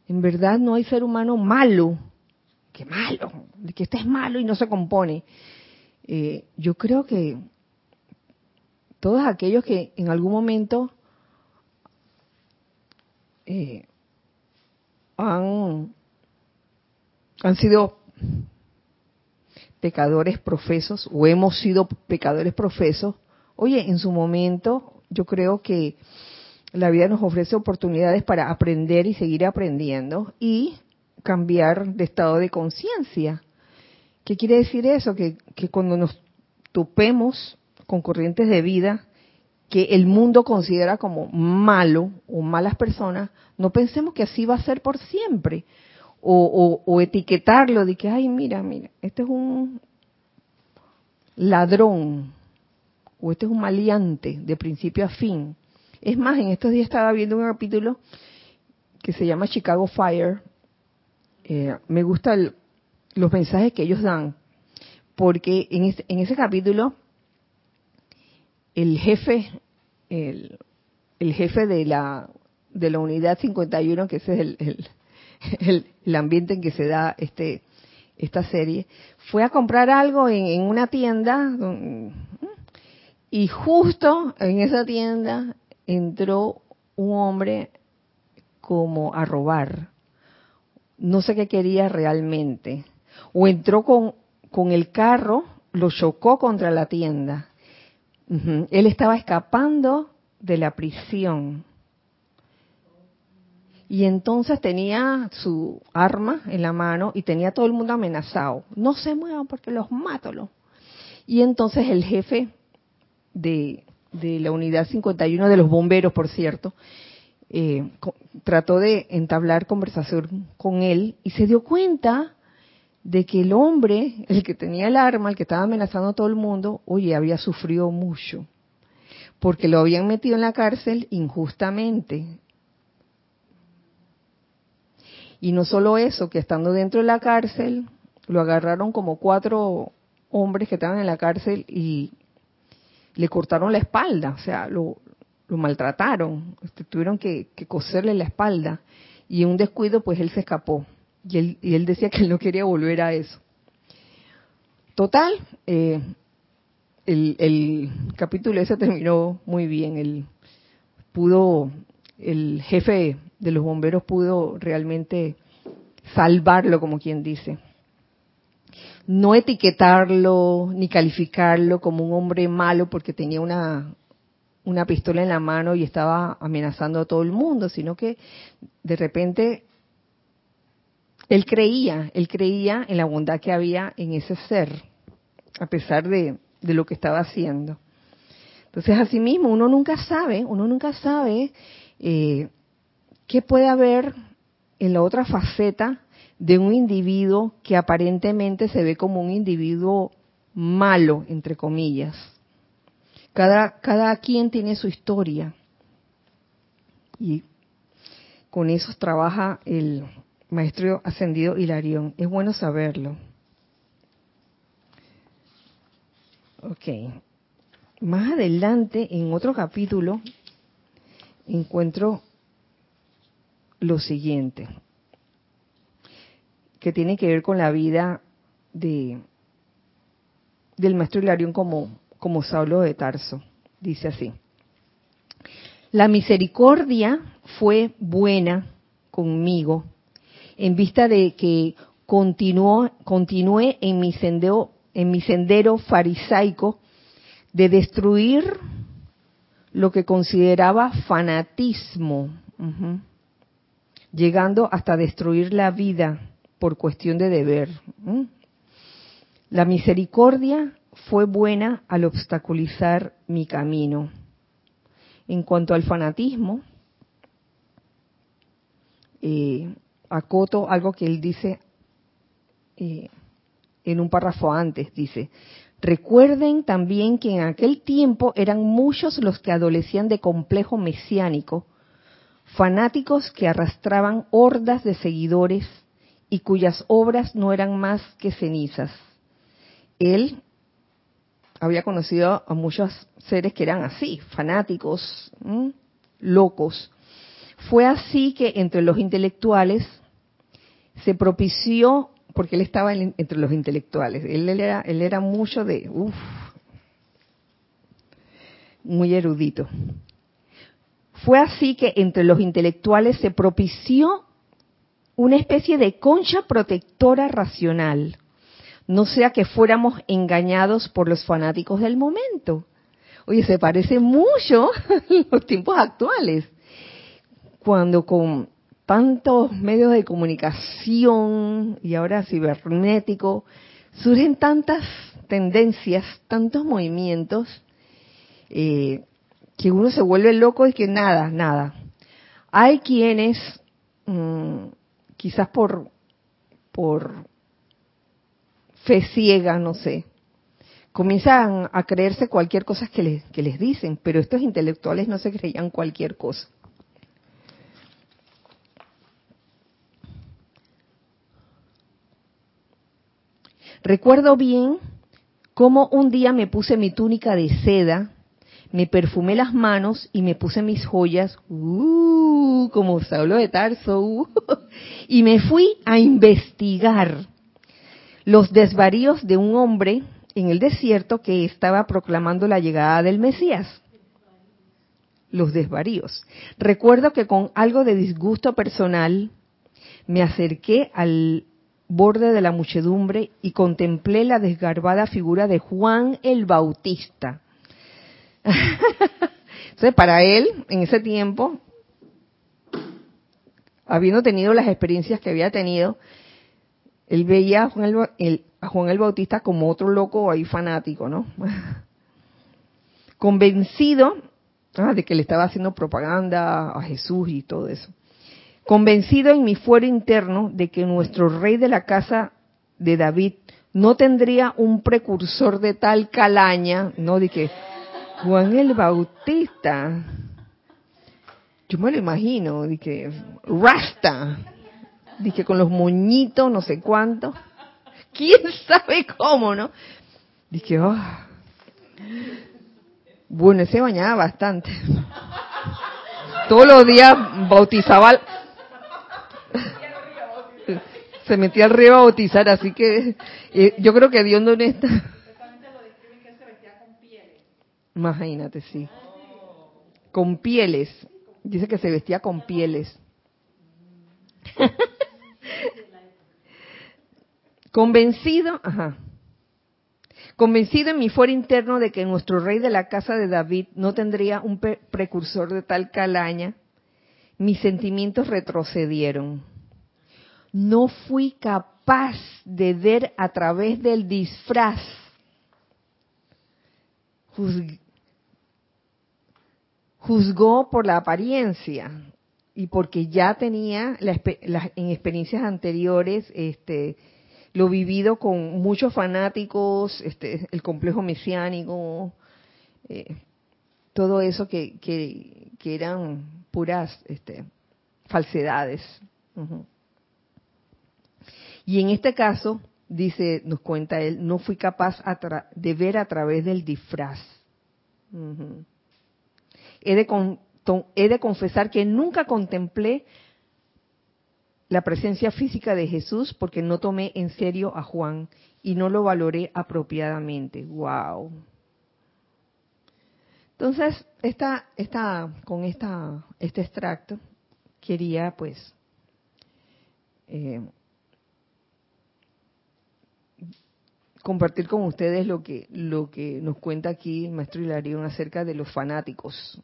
En verdad no hay ser humano malo. Que malo, que este es malo y no se compone. Eh, yo creo que todos aquellos que en algún momento eh, han, han sido pecadores profesos o hemos sido pecadores profesos, Oye, en su momento yo creo que la vida nos ofrece oportunidades para aprender y seguir aprendiendo y cambiar de estado de conciencia. ¿Qué quiere decir eso? Que, que cuando nos topemos con corrientes de vida que el mundo considera como malo o malas personas, no pensemos que así va a ser por siempre. O, o, o etiquetarlo de que, ay, mira, mira, este es un ladrón, o este es un maleante de principio a fin. Es más, en estos días estaba viendo un capítulo que se llama Chicago Fire. Eh, me gustan los mensajes que ellos dan, porque en, en ese capítulo el jefe, el, jefe de la de la unidad 51, que ese es el, el, el, ambiente en que se da este esta serie, fue a comprar algo en, en una tienda y justo en esa tienda entró un hombre como a robar. No sé qué quería realmente. O entró con, con el carro, lo chocó contra la tienda. Él estaba escapando de la prisión. Y entonces tenía su arma en la mano y tenía todo el mundo amenazado. No se muevan porque los mato. Y entonces el jefe de, la unidad 51 de los bomberos, por cierto, eh, trató de entablar conversación con él y se dio cuenta de que el hombre, el que tenía el arma, el que estaba amenazando a todo el mundo, oye, había sufrido mucho, porque lo habían metido en la cárcel injustamente. Y no solo eso, que estando dentro de la cárcel, lo agarraron como cuatro hombres que estaban en la cárcel y le cortaron la espalda, o sea, lo, maltrataron, este, tuvieron que, coserle la espalda y en un descuido pues él se escapó y él, y él decía que él no quería volver a eso. Total, eh, el, el, capítulo ese terminó muy bien, el, pudo, el jefe de los bomberos pudo realmente salvarlo, como quien dice no etiquetarlo ni calificarlo como un hombre malo porque tenía una, una pistola en la mano y estaba amenazando a todo el mundo, sino que de repente él creía, él creía en la bondad que había en ese ser, a pesar de, lo que estaba haciendo. Entonces, asimismo, uno nunca sabe, uno nunca sabe eh, qué puede haber en la otra faceta de un individuo que aparentemente se ve como un individuo malo, entre comillas. Cada, cada quien tiene su historia. Y con eso trabaja el maestro ascendido Hilarión. Es bueno saberlo. Ok. Más adelante, en otro capítulo, encuentro lo siguiente, que tiene que ver con la vida de del maestro Hilarión como, como Saulo de Tarso. Dice así. La misericordia fue buena conmigo en vista de que continué en mi sendero, en mi sendero farisaico de destruir lo que consideraba fanatismo, llegando hasta destruir la vida por cuestión de deber. La misericordia fue buena al obstaculizar mi camino. En cuanto al fanatismo, eh, acoto algo que él dice eh, en un párrafo antes, dice, recuerden también que en aquel tiempo eran muchos los que adolecían de complejo mesiánico, fanáticos que arrastraban hordas de seguidores y cuyas obras no eran más que cenizas. Él había conocido a muchos seres que eran así, fanáticos, locos. Fue así que entre los intelectuales se propició, porque él estaba entre los intelectuales, él, era, él era mucho de, muy erudito. Fue así que entre los intelectuales se propició una especie de concha protectora racional, no sea que fuéramos engañados por los fanáticos del momento. Oye, se parece mucho a los tiempos actuales, cuando con tantos medios de comunicación y ahora cibernético, surgen tantas tendencias, tantos movimientos, eh, que uno se vuelve loco y que nada, nada. Hay quienes, mm, quizás por, por fe ciega, no sé, comienzan a creerse cualquier cosa que les, que les dicen, pero estos intelectuales no se creían cualquier cosa. Recuerdo bien cómo un día me puse mi túnica de seda, me perfumé las manos y me puse mis joyas, uh, como Saulo de Tarso, uh, y me fui a investigar los desvaríos de un hombre en el desierto que estaba proclamando la llegada del Mesías. Los desvaríos. Recuerdo que con algo de disgusto personal me acerqué al borde de la muchedumbre y contemplé la desgarbada figura de Juan el Bautista. Entonces, para él, en ese tiempo, habiendo tenido las experiencias que había tenido, él veía a Juan el, Bautista como otro loco ahí fanático, ¿no? Convencido ah, de que le estaba haciendo propaganda a Jesús y todo eso convencido en mi fuero interno de que nuestro rey de la casa de David no tendría un precursor de tal calaña, no de que Juan el Bautista, yo me lo imagino, de que Rasta, de que con los moñitos, no sé cuánto, quién sabe cómo, ¿no? Dije, oh. bueno, se bañaba bastante. Todos los días bautizaba se metía al río a bautizar, así que eh, yo creo que Dios no está. Imagínate, sí. Con pieles. Dice que se vestía con pieles. Convencido, ajá. Convencido en mi fuero interno de que nuestro rey de la casa de David no tendría un precursor de tal calaña, mis sentimientos retrocedieron no fui capaz de ver a través del disfraz. Juzgó por la apariencia y porque ya tenía en experiencias anteriores este, lo vivido con muchos fanáticos, este, el complejo mesiánico, eh, todo eso que, que, que eran puras este, falsedades. Y en este caso, dice, nos cuenta él, no fui capaz de ver a través del disfraz. he, de confesar que nunca contemplé la presencia física de Jesús porque no tomé en serio a Juan y no lo valoré apropiadamente. ¡Wow! Entonces, esta, esta, con esta, este extracto quería pues eh, compartir con ustedes lo que, lo que nos cuenta aquí maestro Hilarión acerca de los fanáticos.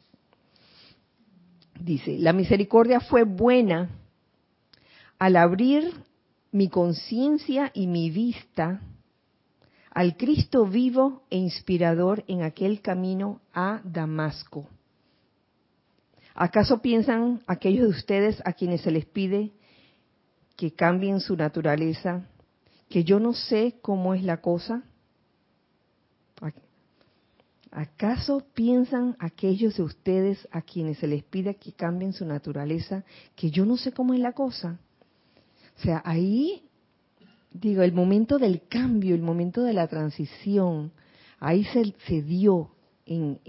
Dice, la misericordia fue buena al abrir mi conciencia y mi vista al Cristo vivo e inspirador en aquel camino a Damasco. ¿Acaso piensan aquellos de ustedes a quienes se les pide que cambien su naturaleza, que yo no sé cómo es la cosa? ¿Acaso piensan aquellos de ustedes a quienes se les pide que cambien su naturaleza, que yo no sé cómo es la cosa? O sea, ahí, digo, el momento del cambio, el momento de la transición, ahí se, se dio en,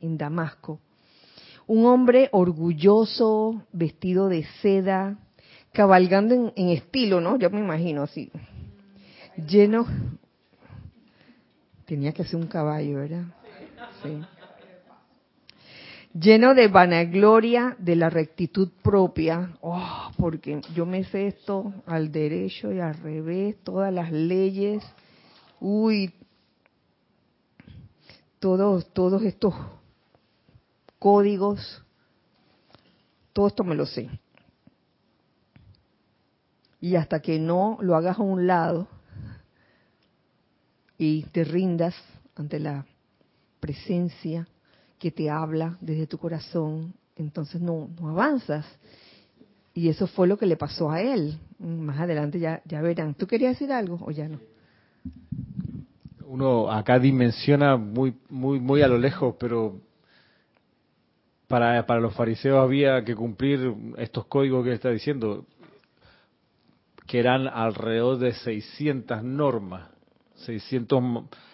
en, Damasco. Un hombre orgulloso, vestido de seda, cabalgando en, en estilo, ¿no? Yo me imagino así, lleno. Tenía que ser un caballo, ¿verdad? Sí lleno de vanagloria de la rectitud propia, oh, porque yo me sé esto al derecho y al revés, todas las leyes, uy, todos, todos estos códigos, todo esto me lo sé. Y hasta que no lo hagas a un lado y te rindas ante la presencia que te habla desde tu corazón, entonces no, no avanzas. Y eso fue lo que le pasó a él. Más adelante ya, ya verán. ¿Tú querías decir algo o ya no?
Uno acá dimensiona muy, muy, muy a lo lejos, pero para, para los fariseos había que cumplir estos códigos que está diciendo, que eran alrededor de 600 normas, 600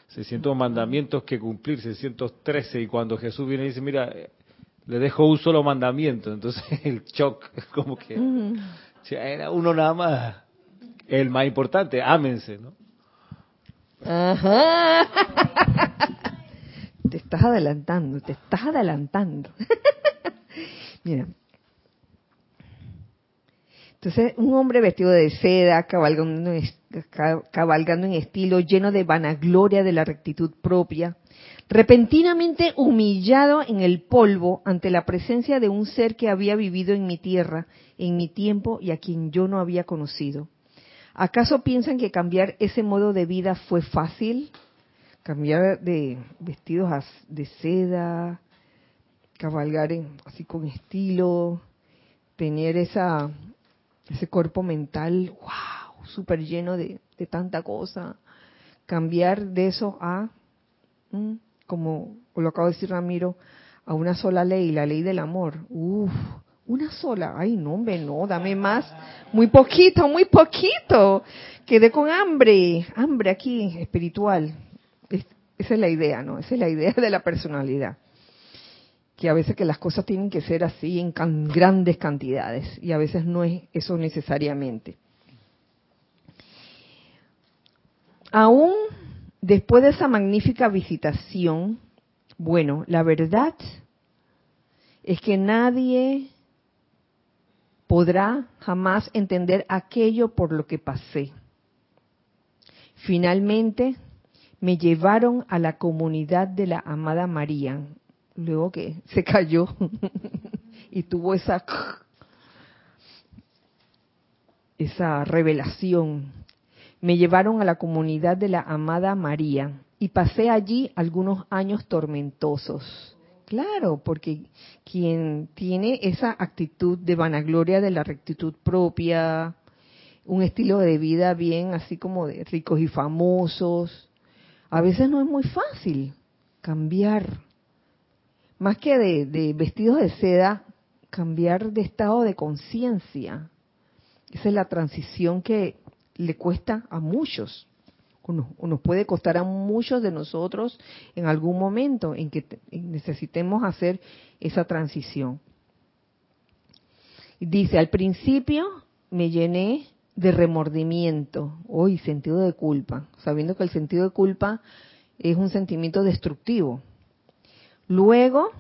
600 mandamientos que cumplir, 613, y cuando Jesús viene y dice, mira, le dejo un solo mandamiento, entonces el shock es como que era uno nada más, el más importante, ámense, ¿no?
Ajá. te estás adelantando, te estás adelantando. Mira, entonces, un hombre vestido de seda, cabalgando en, cabalgando en estilo, lleno de vanagloria de la rectitud propia, repentinamente humillado en el polvo ante la presencia de un ser que había vivido en mi tierra, en mi tiempo y a quien yo no había conocido. ¿Acaso piensan que cambiar ese modo de vida fue fácil? Cambiar de vestidos de seda, cabalgar así con estilo, tener esa ese cuerpo mental, wow, súper lleno de, tanta cosa, cambiar de eso a, mm, como lo acabo de decir Ramiro, a una sola ley, la ley del amor. Uf, una sola. Ay, no, hombre, no, dame más. Muy poquito, muy poquito. Quedé con hambre, hambre aquí, espiritual. esa es la idea, ¿no? Esa es la idea de la personalidad que a veces que las cosas tienen que ser así en grandes cantidades y a veces no es eso necesariamente. Aún después de esa magnífica visitación, bueno, la verdad es que nadie podrá jamás entender aquello por lo que pasé. Finalmente, me llevaron a la comunidad de la amada María, luego que se cayó y tuvo esa esa revelación. Me llevaron a la comunidad de la amada María y pasé allí algunos años tormentosos. Claro, porque quien tiene esa actitud de vanagloria de la rectitud propia, un estilo de vida bien así como de ricos y famosos, a veces no es muy fácil cambiar más que de, vestidos de seda, cambiar de estado de conciencia. Esa es la transición que le cuesta a muchos, o nos, puede costar a muchos de nosotros en algún momento en que necesitemos hacer esa transición. Dice, al principio me llené de remordimiento, hoy sentido de culpa, sabiendo que el sentido de culpa es un sentimiento destructivo. Luego,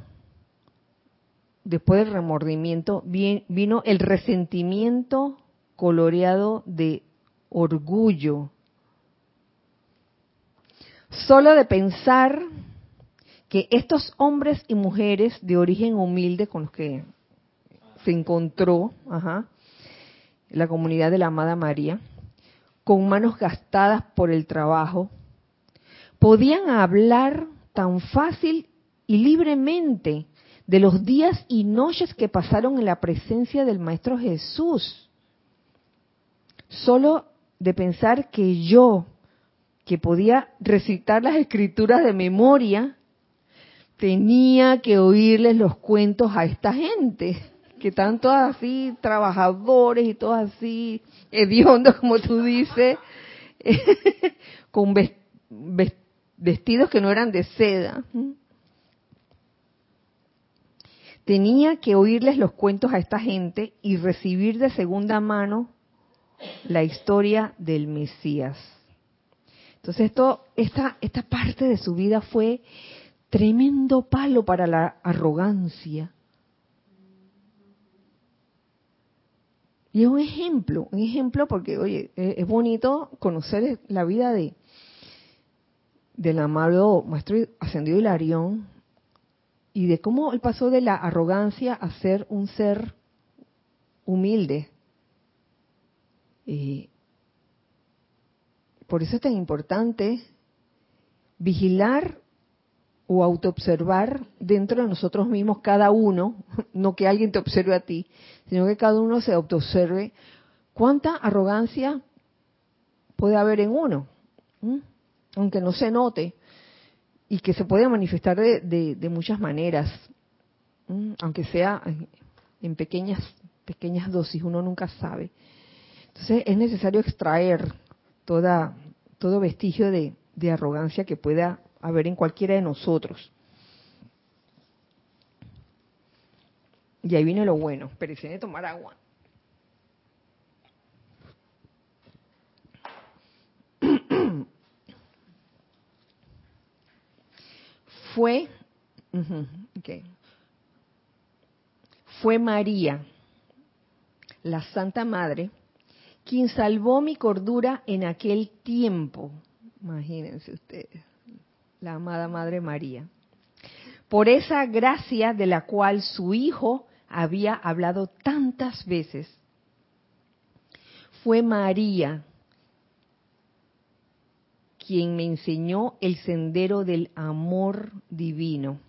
después del remordimiento, vino el resentimiento coloreado de orgullo. Solo de pensar que estos hombres y mujeres de origen humilde con los que se encontró la comunidad de la amada María, con manos gastadas por el trabajo, podían hablar tan fácil y libremente de los días y noches que pasaron en la presencia del Maestro Jesús. Solo de pensar que yo, que podía recitar las escrituras de memoria, tenía que oírles los cuentos a esta gente, que tanto así trabajadores y todos así hediondos, como tú dices, con vestidos que no eran de seda. Tenía que oírles los cuentos a esta gente y recibir de segunda mano la historia del Mesías. Entonces esto, esta, esta parte de su vida fue tremendo palo para la arrogancia. Y es un ejemplo, un ejemplo porque, oye, es bonito conocer la vida de del amado Maestro Ascendido Hilarión, y de cómo él pasó de la arrogancia a ser un ser humilde. por eso es tan importante vigilar o autoobservar dentro de nosotros mismos cada uno, no que alguien te observe a ti, sino que cada uno se autoobserve cuánta arrogancia puede haber en uno, aunque no se note y que se puede manifestar de, muchas maneras, aunque sea en pequeñas, pequeñas dosis, uno nunca sabe. Entonces es necesario extraer toda, todo vestigio de, de arrogancia que pueda haber en cualquiera de nosotros. Y ahí viene lo bueno, pero de tomar agua. Fue, fue María, la Santa Madre, quien salvó mi cordura en aquel tiempo. Imagínense ustedes, la amada Madre María. Por esa gracia de la cual su Hijo había hablado tantas veces. Fue María quien me enseñó el sendero del amor divino.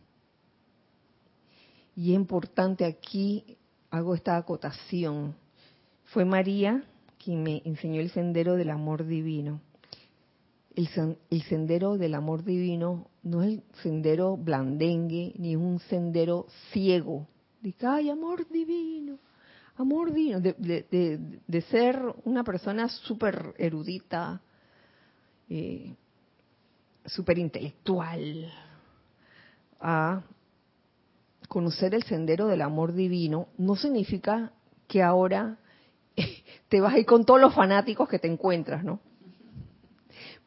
Y es importante aquí, hago esta acotación, fue María quien me enseñó el sendero del amor divino. El, sendero del amor divino no es el sendero blandengue, ni un sendero ciego. De que, ay, amor divino, amor divino, de, de ser una persona súper erudita, eh, súper intelectual, a conocer el sendero del amor divino, no significa que ahora te vas a ir con todos los fanáticos que te encuentras, ¿no?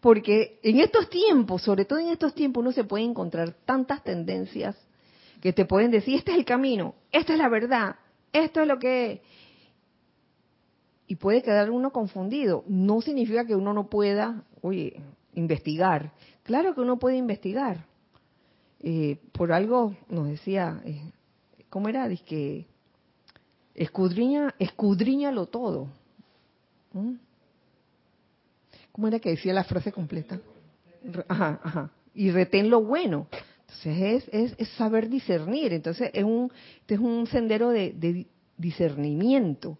Porque en estos tiempos, sobre todo en estos tiempos, uno se puede encontrar tantas tendencias que te pueden decir, este es el camino, esta es la verdad, esto es lo que y puede quedar uno confundido. No significa que uno no pueda, oye, investigar. Claro que uno puede investigar. Eh, por algo nos decía, eh, ¿cómo era? Dice que escudriña, escudriñalo todo. ¿Mm? ¿Cómo era que decía la frase completa? Ajá, ajá. Y retén lo bueno. Entonces es, es, saber discernir. Entonces es un, este es un sendero de, de discernimiento.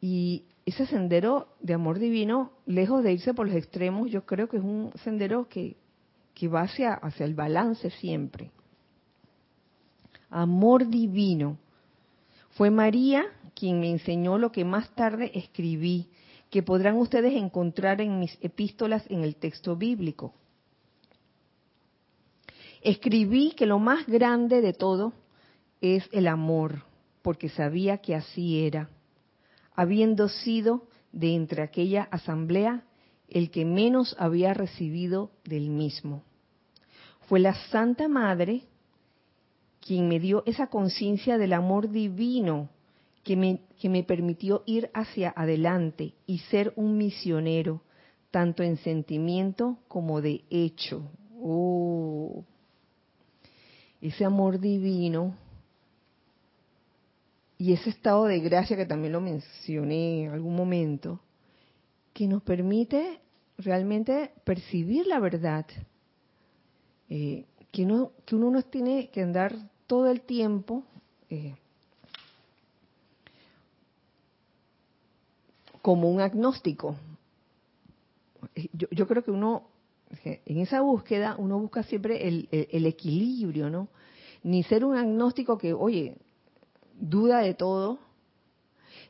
Y ese sendero de amor divino, lejos de irse por los extremos, yo creo que es un sendero que, que va hacia, hacia el balance siempre. Amor divino. Fue María quien me enseñó lo que más tarde escribí, que podrán ustedes encontrar en mis epístolas en el texto bíblico. Escribí que lo más grande de todo es el amor, porque sabía que así era, habiendo sido de entre aquella asamblea el que menos había recibido del mismo. Fue la Santa Madre quien me dio esa conciencia del amor divino que me, que me permitió ir hacia adelante y ser un misionero, tanto en sentimiento como de hecho. Oh, ese amor divino y ese estado de gracia que también lo mencioné en algún momento, que nos permite realmente percibir la verdad, eh, que, uno, que uno no tiene que andar todo el tiempo eh, como un agnóstico. Yo, yo, creo que uno, en esa búsqueda, uno busca siempre el, el equilibrio, ¿no? Ni ser un agnóstico que, oye, duda de todo,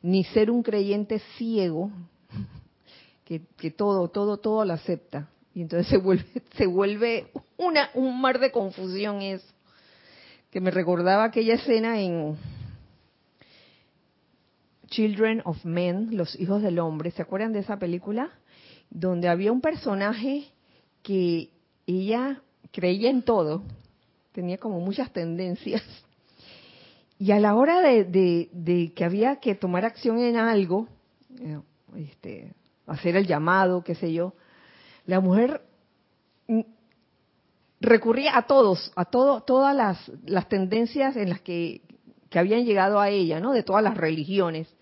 ni ser un creyente ciego que, todo, todo, todo lo acepta. Y entonces se vuelve, se vuelve una, un mar de confusión es que me recordaba aquella escena en Children of Men, los hijos del hombre. ¿Se acuerdan de esa película? Donde había un personaje que ella creía en todo, tenía como muchas tendencias y a la hora de, que había que tomar acción en algo, eh, este, hacer el llamado, qué sé yo, la mujer mm, recurría a todos, a todo, todas las, las tendencias en las que, que, habían llegado a ella, ¿no? De todas las religiones.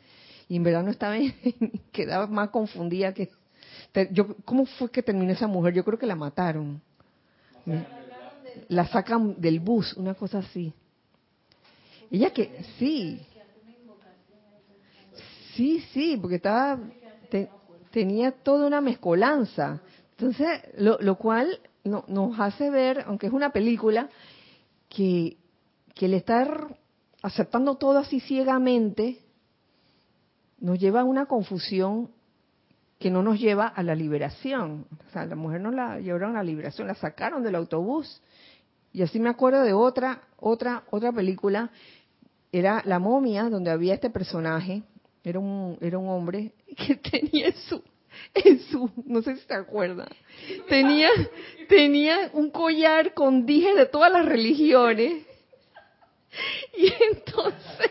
Y en verdad no estaba, quedaba más confundida que... Yo, ¿Cómo fue que terminó esa mujer? Yo creo que la mataron. La sacan del bus, una cosa así. Ella que, sí. Sí, sí, porque estaba, tenía toda una mezcolanza. Entonces, lo, lo cual no, nos hace ver, aunque es una película, que, que el estar aceptando todo así ciegamente nos lleva a una confusión que no nos lleva a la liberación. O sea, la mujer no la llevaron a la liberación, la sacaron del autobús. Y así me acuerdo de otra, otra, otra película era la momia donde había este personaje, era un, era un hombre que tenía su, en su, no sé si se acuerda, tenía, tenía un collar con dije de todas las religiones. Y entonces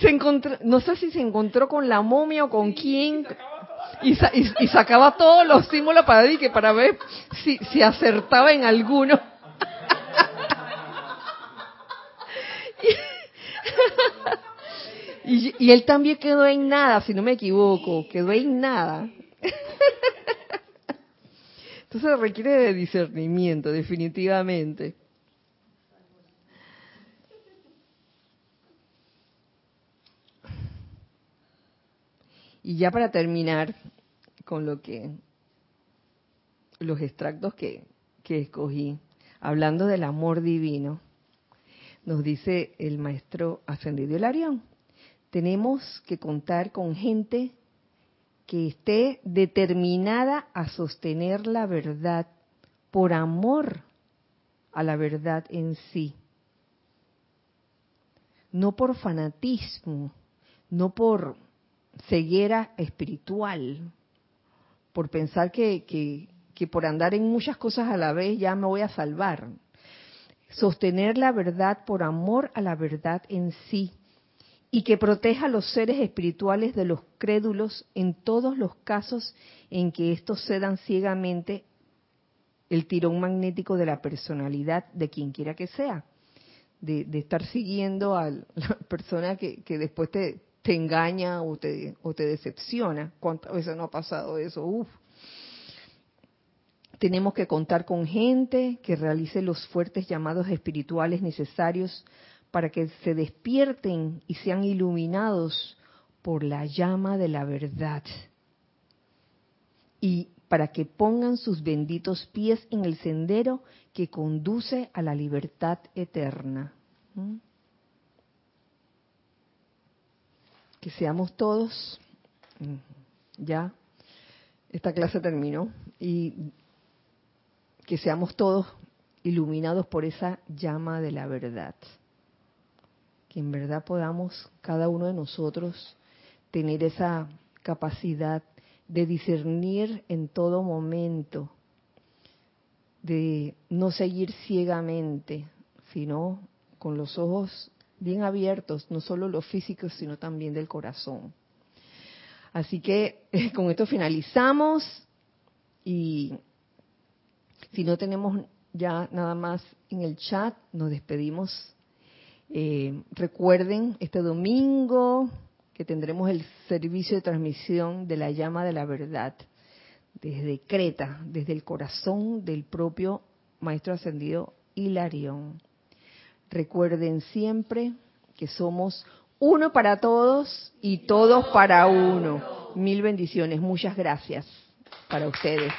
se encontró, no sé si se encontró con la momia o con quién, y, y, sacaba todos los símbolos para, para ver si, si acertaba en alguno. Y, él también quedó en nada, si no me equivoco, quedó en nada. Entonces requiere de discernimiento, definitivamente. Y ya para terminar con lo que los extractos que, que escogí, hablando del amor divino, nos dice el maestro ascendido Arión tenemos que contar con gente que esté determinada a sostener la verdad por amor a la verdad en sí. No por fanatismo, no por ceguera espiritual, por pensar que, que, que por andar en muchas cosas a la vez ya me voy a salvar. Sostener la verdad por amor a la verdad en sí y que proteja a los seres espirituales de los crédulos en todos los casos en que estos cedan ciegamente el tirón magnético de la personalidad de quien quiera que sea, de, estar siguiendo a la persona que, después te, te, engaña o te, o te decepciona. ¿Cuántas veces no ha pasado eso? Uf. Tenemos que contar con gente que realice los fuertes llamados espirituales necesarios para que se despierten y sean iluminados por la llama de la verdad. Y para que pongan sus benditos pies en el sendero que conduce a la libertad eterna. ¿Mm? que seamos todos, mm, ya, esta clase terminó, y que seamos todos iluminados por esa llama de la verdad. Que en verdad podamos cada uno de nosotros tener esa capacidad de discernir en todo momento, de no seguir ciegamente, sino con los ojos bien abiertos, no solo los físicos, sino también del corazón. Así que con esto finalizamos y si no tenemos ya nada más en el chat, nos despedimos. Eh, recuerden, este domingo que tendremos el servicio de transmisión de la llama de la verdad desde Creta, desde el corazón del propio Maestro Ascendido Hilarión. Recuerden siempre que somos uno para todos y todos para uno. Mil bendiciones. Muchas gracias para ustedes.